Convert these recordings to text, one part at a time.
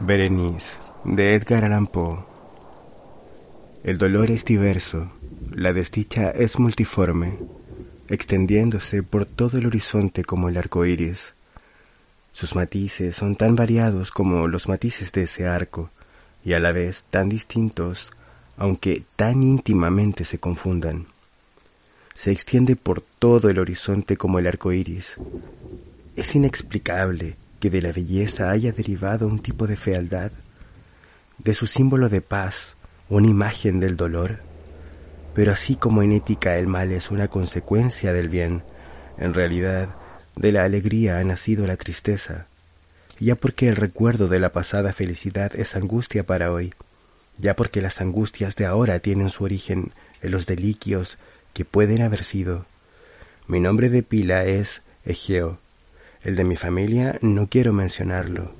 Berenice, de Edgar Allan Poe. El dolor es diverso, la desdicha es multiforme, extendiéndose por todo el horizonte como el arco iris. Sus matices son tan variados como los matices de ese arco, y a la vez tan distintos, aunque tan íntimamente se confundan. Se extiende por todo el horizonte como el arco iris. Es inexplicable que de la belleza haya derivado un tipo de fealdad, de su símbolo de paz, una imagen del dolor. Pero así como en ética el mal es una consecuencia del bien, en realidad de la alegría ha nacido la tristeza, ya porque el recuerdo de la pasada felicidad es angustia para hoy, ya porque las angustias de ahora tienen su origen en los deliquios que pueden haber sido. Mi nombre de pila es Egeo, el de mi familia no quiero mencionarlo,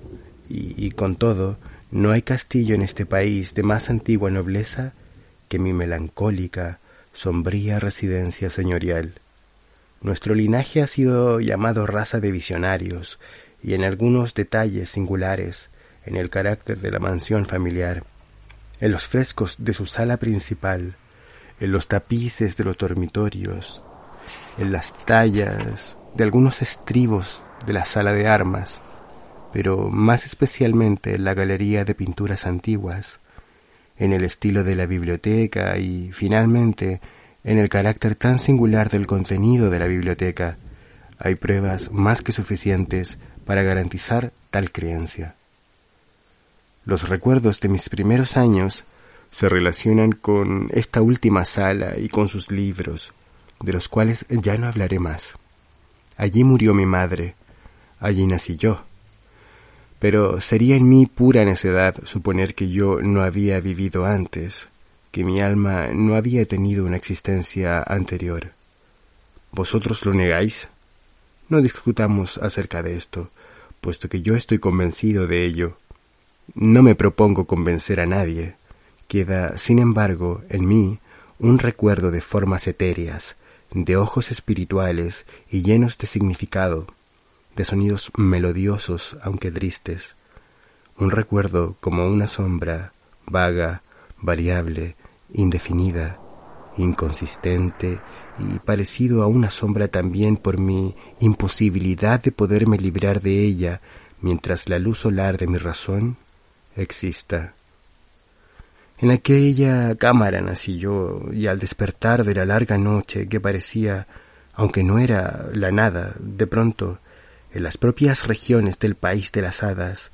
y, y con todo, no hay castillo en este país de más antigua nobleza que mi melancólica, sombría residencia señorial. Nuestro linaje ha sido llamado raza de visionarios, y en algunos detalles singulares, en el carácter de la mansión familiar, en los frescos de su sala principal, en los tapices de los dormitorios, en las tallas de algunos estribos de la sala de armas, pero más especialmente en la galería de pinturas antiguas, en el estilo de la biblioteca y, finalmente, en el carácter tan singular del contenido de la biblioteca, hay pruebas más que suficientes para garantizar tal creencia. Los recuerdos de mis primeros años se relacionan con esta última sala y con sus libros, de los cuales ya no hablaré más. Allí murió mi madre, allí nací yo. Pero sería en mí pura necedad suponer que yo no había vivido antes, que mi alma no había tenido una existencia anterior. ¿Vosotros lo negáis? No discutamos acerca de esto, puesto que yo estoy convencido de ello. No me propongo convencer a nadie. Queda, sin embargo, en mí un recuerdo de formas etéreas, de ojos espirituales y llenos de significado, de sonidos melodiosos aunque tristes, un recuerdo como una sombra, vaga, variable, indefinida, inconsistente y parecido a una sombra también por mi imposibilidad de poderme librar de ella mientras la luz solar de mi razón exista. En aquella cámara nací yo, y al despertar de la larga noche que parecía, aunque no era la nada, de pronto, en las propias regiones del país de las hadas,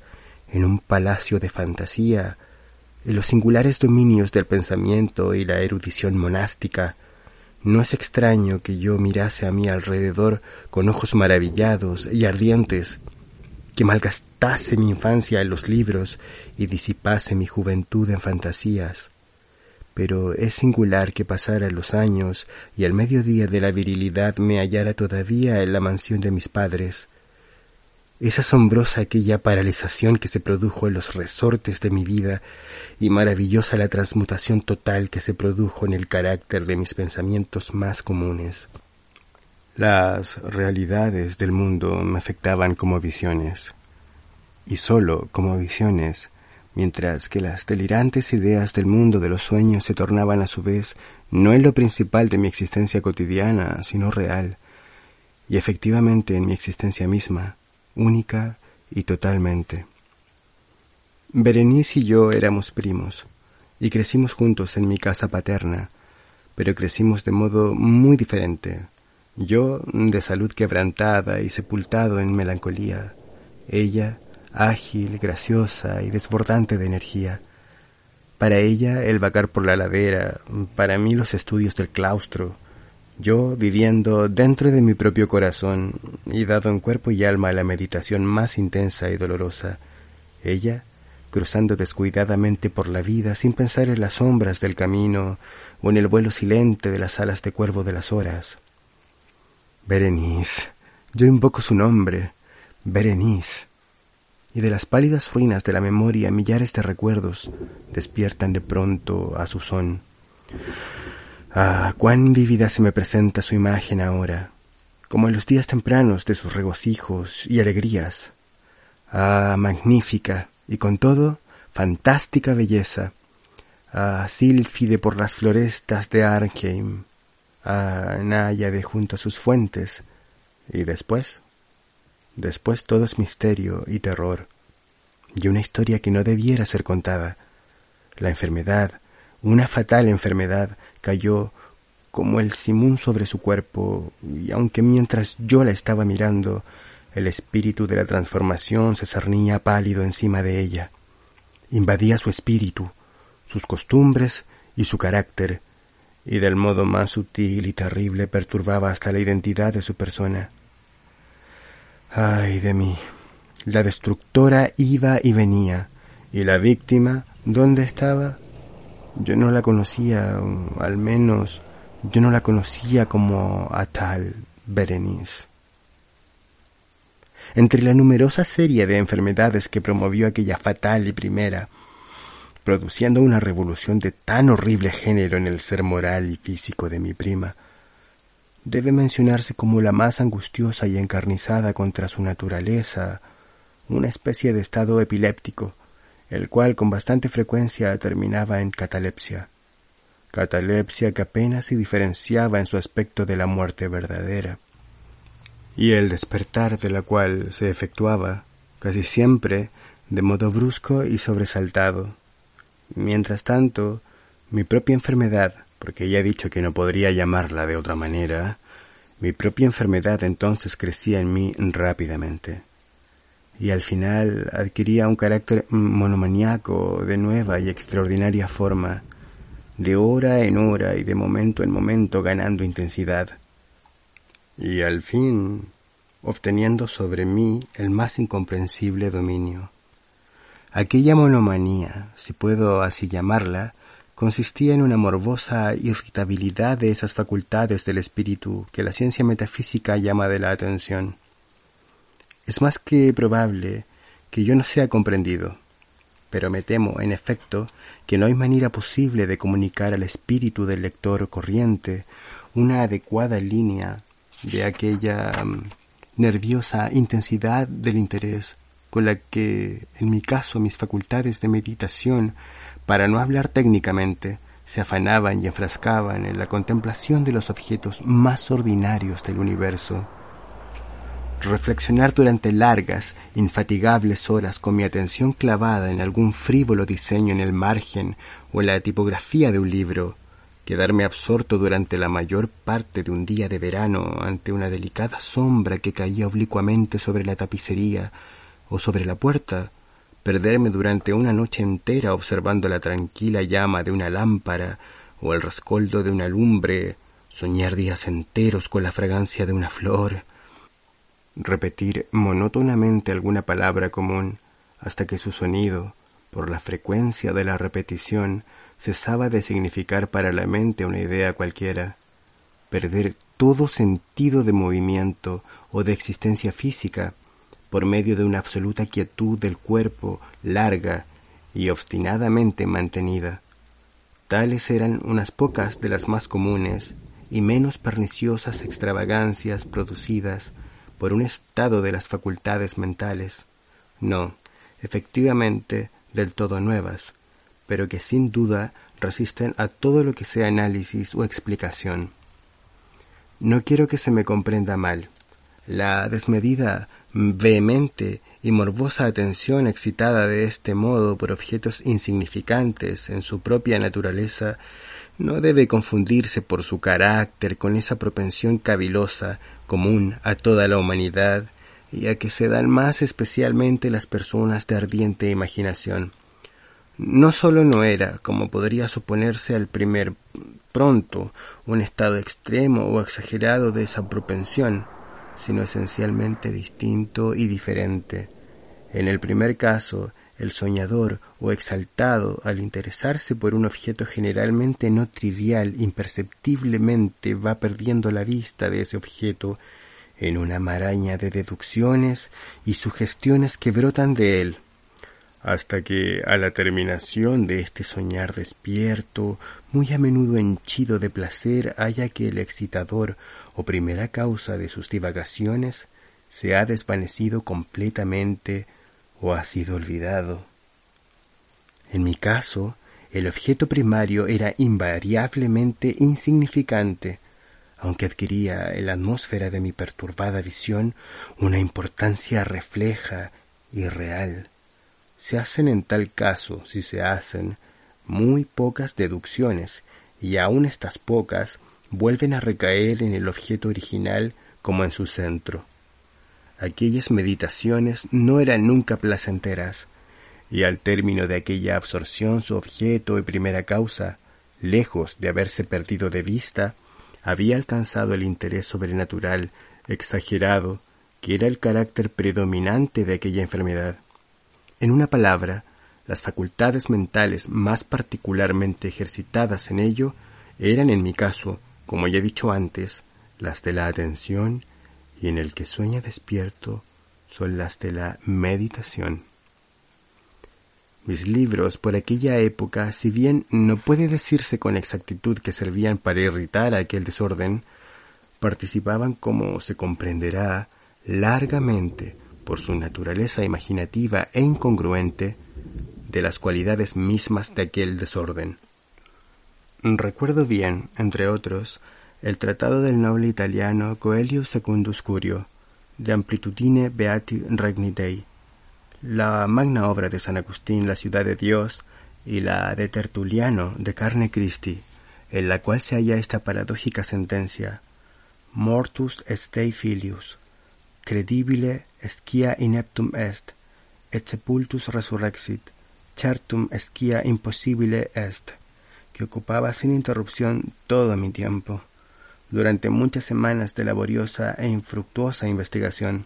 en un palacio de fantasía, en los singulares dominios del pensamiento y la erudición monástica, no es extraño que yo mirase a mi alrededor con ojos maravillados y ardientes, que malgastase mi infancia en los libros y disipase mi juventud en fantasías. Pero es singular que pasaran los años y al mediodía de la virilidad me hallara todavía en la mansión de mis padres. Es asombrosa aquella paralización que se produjo en los resortes de mi vida y maravillosa la transmutación total que se produjo en el carácter de mis pensamientos más comunes. Las realidades del mundo me afectaban como visiones, y sólo como visiones, mientras que las delirantes ideas del mundo de los sueños se tornaban a su vez no en lo principal de mi existencia cotidiana, sino real, y efectivamente en mi existencia misma, única y totalmente. Berenice y yo éramos primos, y crecimos juntos en mi casa paterna, pero crecimos de modo muy diferente. Yo de salud quebrantada y sepultado en melancolía, ella ágil, graciosa y desbordante de energía. Para ella el vacar por la ladera, para mí los estudios del claustro, yo viviendo dentro de mi propio corazón y dado en cuerpo y alma a la meditación más intensa y dolorosa, ella cruzando descuidadamente por la vida sin pensar en las sombras del camino o en el vuelo silente de las alas de cuervo de las horas. Berenice, yo invoco su nombre, Berenice, y de las pálidas ruinas de la memoria millares de recuerdos despiertan de pronto a su son. Ah, cuán vívida se me presenta su imagen ahora, como en los días tempranos de sus regocijos y alegrías. Ah, magnífica, y con todo, fantástica belleza, a Sílfide por las florestas de Arnheim, a Náyade junto a sus fuentes, y después, después todo es misterio y terror, y una historia que no debiera ser contada. La enfermedad, una fatal enfermedad, cayó como el simón sobre su cuerpo, y aunque mientras yo la estaba mirando, el espíritu de la transformación se cernía pálido encima de ella, invadía su espíritu, sus costumbres y su carácter, y del modo más sutil y terrible perturbaba hasta la identidad de su persona. Ay de mí. La destructora iba y venía, y la víctima, ¿dónde estaba? Yo no la conocía, al menos yo no la conocía como a tal Berenice. Entre la numerosa serie de enfermedades que promovió aquella fatal y primera, produciendo una revolución de tan horrible género en el ser moral y físico de mi prima, debe mencionarse como la más angustiosa y encarnizada contra su naturaleza, una especie de estado epiléptico, el cual con bastante frecuencia terminaba en catalepsia, catalepsia que apenas se diferenciaba en su aspecto de la muerte verdadera, y el despertar de la cual se efectuaba, casi siempre, de modo brusco y sobresaltado, Mientras tanto, mi propia enfermedad, porque ya he dicho que no podría llamarla de otra manera, mi propia enfermedad entonces crecía en mí rápidamente. Y al final adquiría un carácter monomaniaco de nueva y extraordinaria forma, de hora en hora y de momento en momento ganando intensidad. Y al fin obteniendo sobre mí el más incomprensible dominio. Aquella monomanía, si puedo así llamarla, consistía en una morbosa irritabilidad de esas facultades del espíritu que la ciencia metafísica llama de la atención. Es más que probable que yo no sea comprendido, pero me temo, en efecto, que no hay manera posible de comunicar al espíritu del lector corriente una adecuada línea de aquella mm, nerviosa intensidad del interés con la que, en mi caso, mis facultades de meditación, para no hablar técnicamente, se afanaban y enfrascaban en la contemplación de los objetos más ordinarios del universo. Reflexionar durante largas, infatigables horas con mi atención clavada en algún frívolo diseño en el margen o en la tipografía de un libro, quedarme absorto durante la mayor parte de un día de verano ante una delicada sombra que caía oblicuamente sobre la tapicería o sobre la puerta, perderme durante una noche entera observando la tranquila llama de una lámpara o el rescoldo de una lumbre, soñar días enteros con la fragancia de una flor, repetir monótonamente alguna palabra común hasta que su sonido, por la frecuencia de la repetición, cesaba de significar para la mente una idea cualquiera, perder todo sentido de movimiento o de existencia física, por medio de una absoluta quietud del cuerpo larga y obstinadamente mantenida. Tales eran unas pocas de las más comunes y menos perniciosas extravagancias producidas por un estado de las facultades mentales, no, efectivamente, del todo nuevas, pero que sin duda resisten a todo lo que sea análisis o explicación. No quiero que se me comprenda mal. La desmedida vehemente y morbosa atención excitada de este modo por objetos insignificantes en su propia naturaleza no debe confundirse por su carácter con esa propensión cavilosa común a toda la humanidad y a que se dan más especialmente las personas de ardiente imaginación. No sólo no era, como podría suponerse al primer pronto, un estado extremo o exagerado de esa propensión, sino esencialmente distinto y diferente. En el primer caso, el soñador o exaltado, al interesarse por un objeto generalmente no trivial, imperceptiblemente va perdiendo la vista de ese objeto en una maraña de deducciones y sugestiones que brotan de él, hasta que, a la terminación de este soñar despierto, muy a menudo henchido de placer, haya que el excitador o primera causa de sus divagaciones se ha desvanecido completamente o ha sido olvidado. En mi caso, el objeto primario era invariablemente insignificante, aunque adquiría en la atmósfera de mi perturbada visión una importancia refleja y real. Se hacen en tal caso, si se hacen, muy pocas deducciones, y aun estas pocas vuelven a recaer en el objeto original como en su centro. Aquellas meditaciones no eran nunca placenteras, y al término de aquella absorción su objeto y primera causa, lejos de haberse perdido de vista, había alcanzado el interés sobrenatural exagerado que era el carácter predominante de aquella enfermedad. En una palabra, las facultades mentales más particularmente ejercitadas en ello eran en mi caso, como ya he dicho antes, las de la atención y en el que sueña despierto son las de la meditación. Mis libros por aquella época, si bien no puede decirse con exactitud que servían para irritar aquel desorden, participaban, como se comprenderá, largamente, por su naturaleza imaginativa e incongruente, de las cualidades mismas de aquel desorden. Recuerdo bien, entre otros, el tratado del noble italiano Coelho Secundus Curio, de Amplitudine Beati Regni Dei, la magna obra de San Agustín, La ciudad de Dios, y la de Tertuliano, de Carne Christi, en la cual se halla esta paradójica sentencia. Mortus estei filius, credibile esquia ineptum est, et sepultus resurrexit, certum esquia imposible est, que ocupaba sin interrupción todo mi tiempo, durante muchas semanas de laboriosa e infructuosa investigación.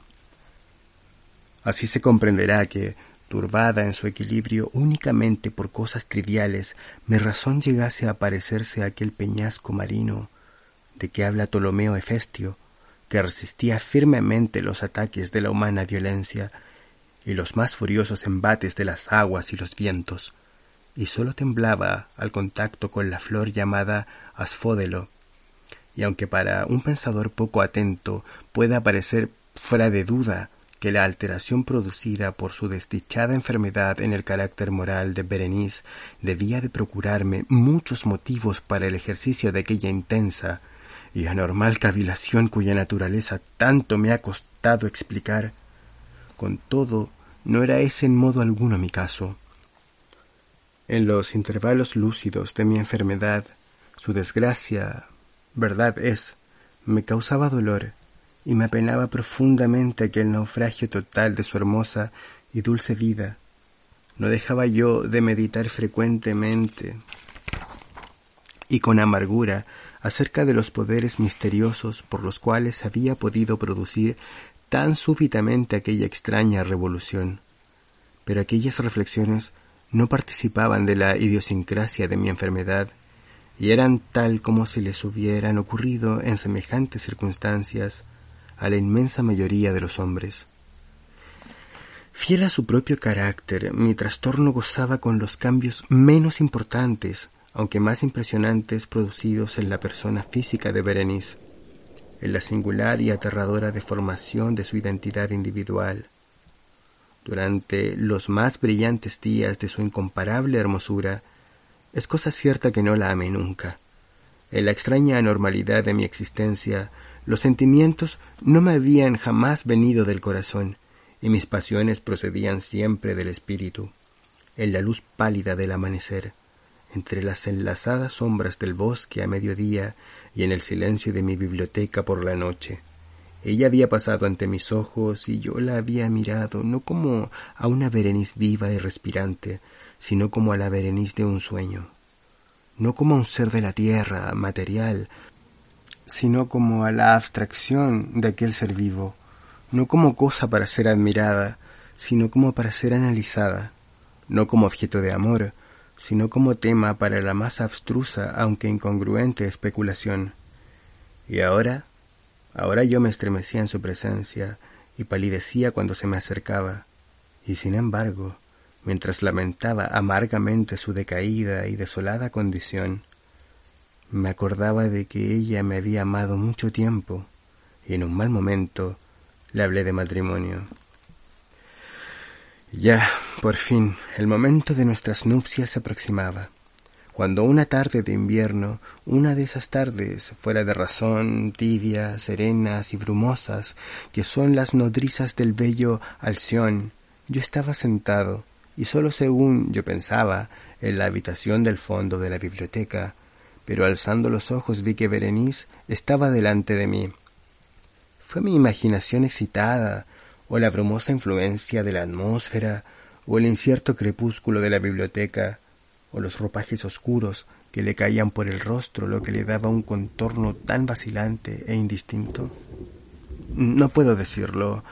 Así se comprenderá que, turbada en su equilibrio únicamente por cosas triviales, mi razón llegase a parecerse a aquel peñasco marino de que habla Ptolomeo Hefestio, que resistía firmemente los ataques de la humana violencia y los más furiosos embates de las aguas y los vientos, y sólo temblaba al contacto con la flor llamada asfódelo, y aunque para un pensador poco atento pueda parecer fuera de duda que la alteración producida por su desdichada enfermedad en el carácter moral de Berenice debía de procurarme muchos motivos para el ejercicio de aquella intensa y anormal cavilación cuya naturaleza tanto me ha costado explicar. Con todo, no era ese en modo alguno mi caso. En los intervalos lúcidos de mi enfermedad, su desgracia, verdad es, me causaba dolor y me apenaba profundamente aquel naufragio total de su hermosa y dulce vida. No dejaba yo de meditar frecuentemente y con amargura acerca de los poderes misteriosos por los cuales había podido producir tan súbitamente aquella extraña revolución. Pero aquellas reflexiones no participaban de la idiosincrasia de mi enfermedad y eran tal como si les hubieran ocurrido en semejantes circunstancias a la inmensa mayoría de los hombres. Fiel a su propio carácter, mi trastorno gozaba con los cambios menos importantes, aunque más impresionantes, producidos en la persona física de Berenice, en la singular y aterradora deformación de su identidad individual. Durante los más brillantes días de su incomparable hermosura, es cosa cierta que no la amé nunca. En la extraña anormalidad de mi existencia, los sentimientos no me habían jamás venido del corazón, y mis pasiones procedían siempre del espíritu. En la luz pálida del amanecer, entre las enlazadas sombras del bosque a mediodía y en el silencio de mi biblioteca por la noche. Ella había pasado ante mis ojos y yo la había mirado no como a una Berenice viva y respirante, sino como a la Berenice de un sueño, no como a un ser de la tierra, material, sino como a la abstracción de aquel ser vivo, no como cosa para ser admirada, sino como para ser analizada, no como objeto de amor, sino como tema para la más abstrusa aunque incongruente especulación. Y ahora, ahora yo me estremecía en su presencia y palidecía cuando se me acercaba, y sin embargo, mientras lamentaba amargamente su decaída y desolada condición, me acordaba de que ella me había amado mucho tiempo y en un mal momento le hablé de matrimonio. Ya, por fin, el momento de nuestras nupcias se aproximaba. Cuando una tarde de invierno, una de esas tardes fuera de razón, tibias, serenas y brumosas, que son las nodrizas del bello Alción, yo estaba sentado, y solo según yo pensaba, en la habitación del fondo de la biblioteca, pero alzando los ojos vi que Berenice estaba delante de mí. Fue mi imaginación excitada, o la brumosa influencia de la atmósfera, o el incierto crepúsculo de la biblioteca, o los ropajes oscuros que le caían por el rostro lo que le daba un contorno tan vacilante e indistinto. No puedo decirlo.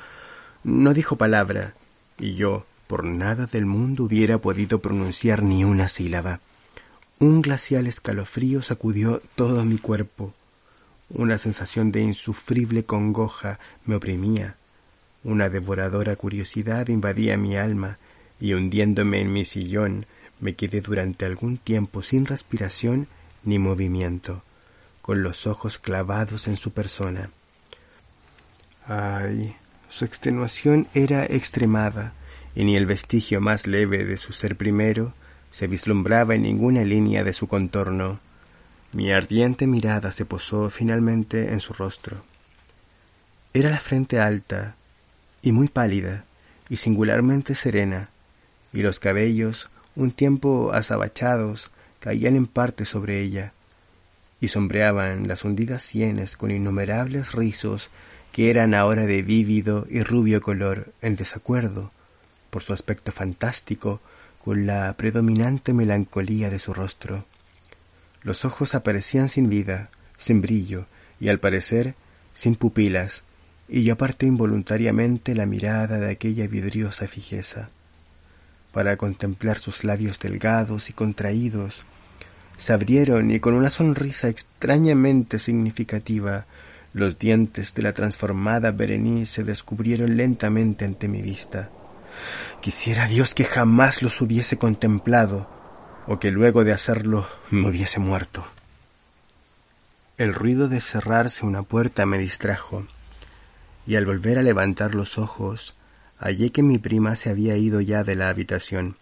No dijo palabra, y yo, por nada del mundo, hubiera podido pronunciar ni una sílaba. Un glacial escalofrío sacudió todo mi cuerpo. Una sensación de insufrible congoja me oprimía una devoradora curiosidad invadía mi alma y hundiéndome en mi sillón me quedé durante algún tiempo sin respiración ni movimiento, con los ojos clavados en su persona. Ay, su extenuación era extremada, y ni el vestigio más leve de su ser primero se vislumbraba en ninguna línea de su contorno. Mi ardiente mirada se posó finalmente en su rostro. Era la frente alta, y muy pálida, y singularmente serena, y los cabellos, un tiempo azabachados, caían en parte sobre ella, y sombreaban las hundidas sienes con innumerables rizos que eran ahora de vívido y rubio color en desacuerdo, por su aspecto fantástico, con la predominante melancolía de su rostro. Los ojos aparecían sin vida, sin brillo, y al parecer sin pupilas, y yo aparté involuntariamente la mirada de aquella vidriosa fijeza, para contemplar sus labios delgados y contraídos. Se abrieron y con una sonrisa extrañamente significativa los dientes de la transformada Berenice se descubrieron lentamente ante mi vista. Quisiera Dios que jamás los hubiese contemplado, o que luego de hacerlo me hubiese muerto. El ruido de cerrarse una puerta me distrajo y al volver a levantar los ojos hallé que mi prima se había ido ya de la habitación,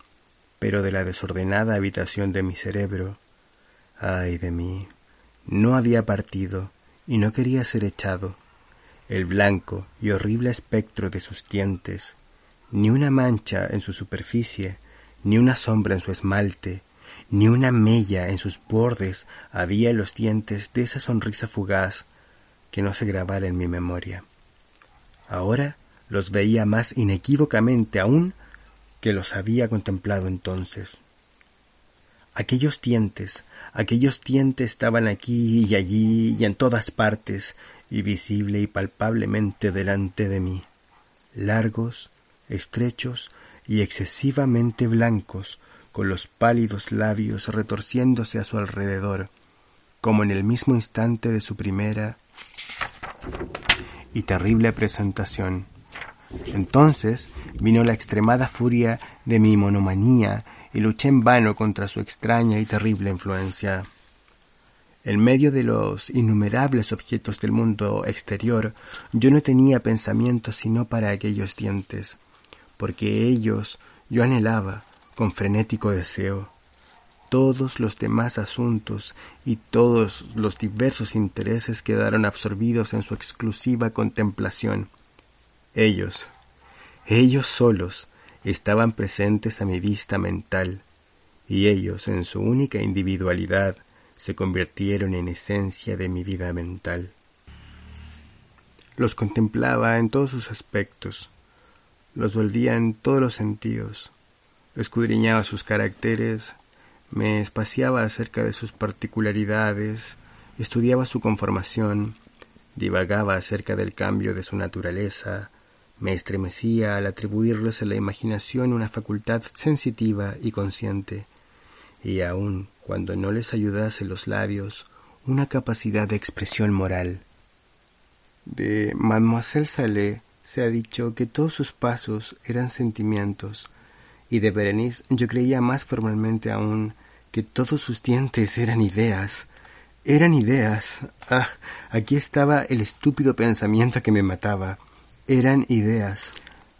pero de la desordenada habitación de mi cerebro. Ay de mí. No había partido y no quería ser echado. El blanco y horrible espectro de sus dientes, ni una mancha en su superficie, ni una sombra en su esmalte, ni una mella en sus bordes había en los dientes de esa sonrisa fugaz que no se grabara en mi memoria. Ahora los veía más inequívocamente aún que los había contemplado entonces. Aquellos dientes, aquellos dientes estaban aquí y allí y en todas partes, y visible y palpablemente delante de mí, largos, estrechos y excesivamente blancos, con los pálidos labios retorciéndose a su alrededor, como en el mismo instante de su primera y terrible presentación. Entonces vino la extremada furia de mi monomanía y luché en vano contra su extraña y terrible influencia. En medio de los innumerables objetos del mundo exterior, yo no tenía pensamiento sino para aquellos dientes, porque ellos yo anhelaba con frenético deseo todos los demás asuntos y todos los diversos intereses quedaron absorbidos en su exclusiva contemplación. Ellos, ellos solos, estaban presentes a mi vista mental, y ellos, en su única individualidad, se convirtieron en esencia de mi vida mental. Los contemplaba en todos sus aspectos, los volvía en todos los sentidos, escudriñaba sus caracteres, me espaciaba acerca de sus particularidades, estudiaba su conformación, divagaba acerca del cambio de su naturaleza, me estremecía al atribuirles a la imaginación una facultad sensitiva y consciente, y aun cuando no les ayudase los labios, una capacidad de expresión moral. De Mademoiselle Salé se ha dicho que todos sus pasos eran sentimientos, y de Berenice yo creía más formalmente aún que todos sus dientes eran ideas. Eran ideas. Ah, aquí estaba el estúpido pensamiento que me mataba. Eran ideas.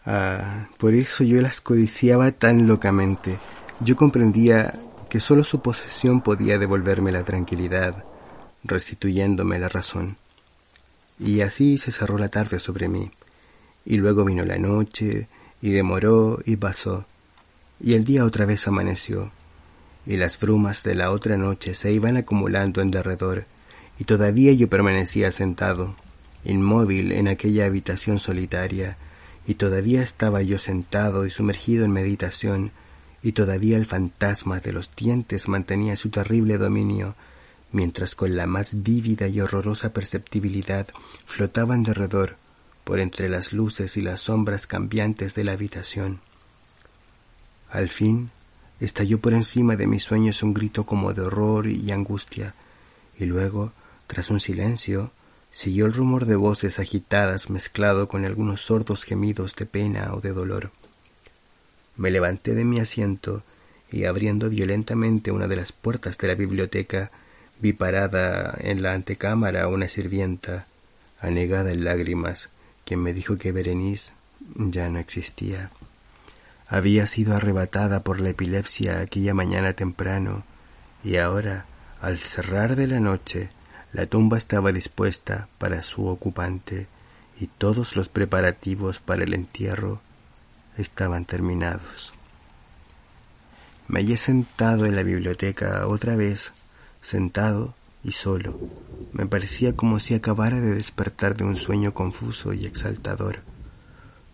Ah, por eso yo las codiciaba tan locamente. Yo comprendía que sólo su posesión podía devolverme la tranquilidad, restituyéndome la razón. Y así se cerró la tarde sobre mí. Y luego vino la noche, y demoró y pasó. Y el día otra vez amaneció, y las brumas de la otra noche se iban acumulando en derredor, y todavía yo permanecía sentado, inmóvil en aquella habitación solitaria, y todavía estaba yo sentado y sumergido en meditación, y todavía el fantasma de los dientes mantenía su terrible dominio, mientras con la más vívida y horrorosa perceptibilidad flotaban derredor, por entre las luces y las sombras cambiantes de la habitación. Al fin estalló por encima de mis sueños un grito como de horror y angustia, y luego, tras un silencio, siguió el rumor de voces agitadas mezclado con algunos sordos gemidos de pena o de dolor. Me levanté de mi asiento y abriendo violentamente una de las puertas de la biblioteca, vi parada en la antecámara una sirvienta, anegada en lágrimas, quien me dijo que Berenice ya no existía. Había sido arrebatada por la epilepsia aquella mañana temprano, y ahora, al cerrar de la noche, la tumba estaba dispuesta para su ocupante, y todos los preparativos para el entierro estaban terminados. Me hallé sentado en la biblioteca otra vez, sentado y solo. Me parecía como si acabara de despertar de un sueño confuso y exaltador.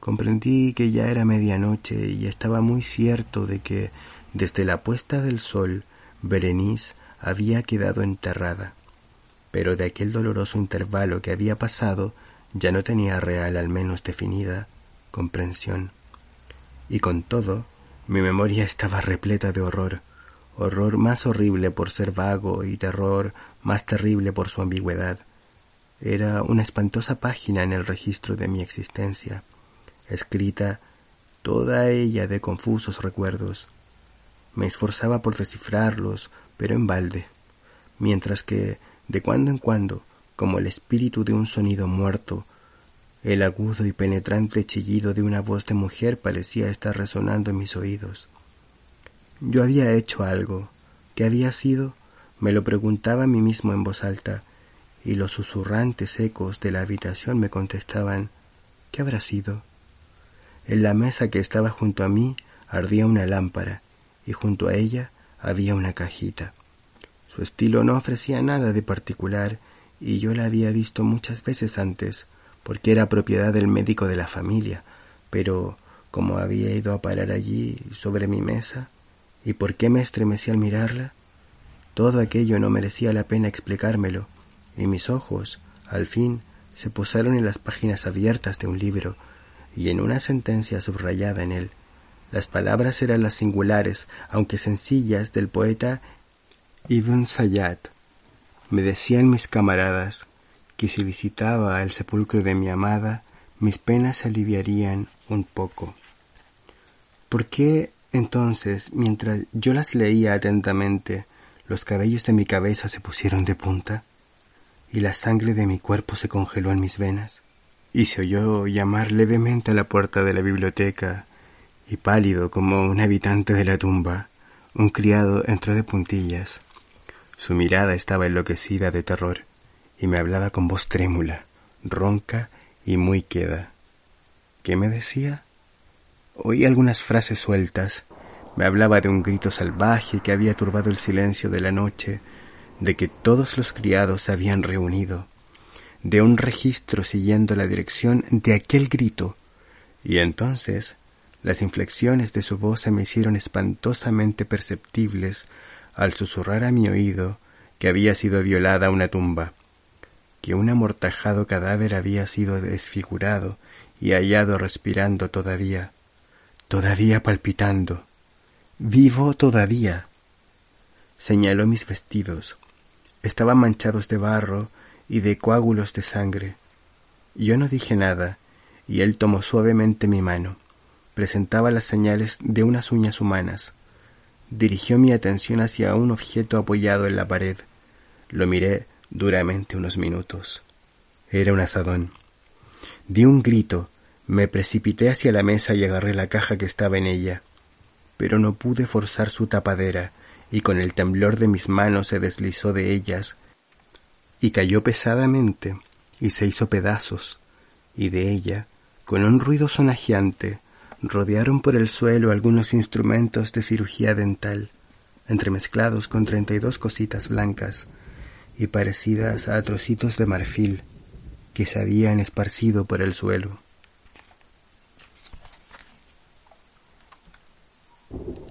Comprendí que ya era medianoche y estaba muy cierto de que, desde la puesta del sol, Berenice había quedado enterrada. Pero de aquel doloroso intervalo que había pasado ya no tenía real, al menos definida, comprensión. Y con todo, mi memoria estaba repleta de horror, horror más horrible por ser vago y terror más terrible por su ambigüedad. Era una espantosa página en el registro de mi existencia, escrita toda ella de confusos recuerdos. Me esforzaba por descifrarlos, pero en balde, mientras que, de cuando en cuando, como el espíritu de un sonido muerto, el agudo y penetrante chillido de una voz de mujer parecía estar resonando en mis oídos. Yo había hecho algo. ¿Qué había sido? Me lo preguntaba a mí mismo en voz alta, y los susurrantes ecos de la habitación me contestaban ¿Qué habrá sido? En la mesa que estaba junto a mí ardía una lámpara, y junto a ella había una cajita. Su estilo no ofrecía nada de particular, y yo la había visto muchas veces antes, porque era propiedad del médico de la familia, pero como había ido a parar allí sobre mi mesa, y por qué me estremecí al mirarla, todo aquello no merecía la pena explicármelo, y mis ojos, al fin, se posaron en las páginas abiertas de un libro, y en una sentencia subrayada en él. Las palabras eran las singulares, aunque sencillas, del poeta Ibn Sayyad. Me decían mis camaradas que si visitaba el sepulcro de mi amada, mis penas se aliviarían un poco. ¿Por qué entonces, mientras yo las leía atentamente, los cabellos de mi cabeza se pusieron de punta y la sangre de mi cuerpo se congeló en mis venas? Y se oyó llamar levemente a la puerta de la biblioteca, y pálido como un habitante de la tumba, un criado entró de puntillas. Su mirada estaba enloquecida de terror y me hablaba con voz trémula, ronca y muy queda. ¿Qué me decía? Oí algunas frases sueltas. Me hablaba de un grito salvaje que había turbado el silencio de la noche, de que todos los criados se habían reunido, de un registro siguiendo la dirección de aquel grito, y entonces las inflexiones de su voz se me hicieron espantosamente perceptibles al susurrar a mi oído que había sido violada una tumba que un amortajado cadáver había sido desfigurado y hallado respirando todavía, todavía palpitando, vivo todavía. Señaló mis vestidos. Estaban manchados de barro y de coágulos de sangre. Yo no dije nada, y él tomó suavemente mi mano. Presentaba las señales de unas uñas humanas. Dirigió mi atención hacia un objeto apoyado en la pared. Lo miré duramente unos minutos. Era un asadón. Di un grito, Me precipité hacia la mesa y agarré la caja que estaba en ella, pero no pude forzar su tapadera y con el temblor de mis manos se deslizó de ellas y cayó pesadamente y se hizo pedazos, y de ella, con un ruido sonajeante, rodearon por el suelo algunos instrumentos de cirugía dental, entremezclados con treinta y dos cositas blancas y parecidas a trocitos de marfil que se habían esparcido por el suelo. Thank you.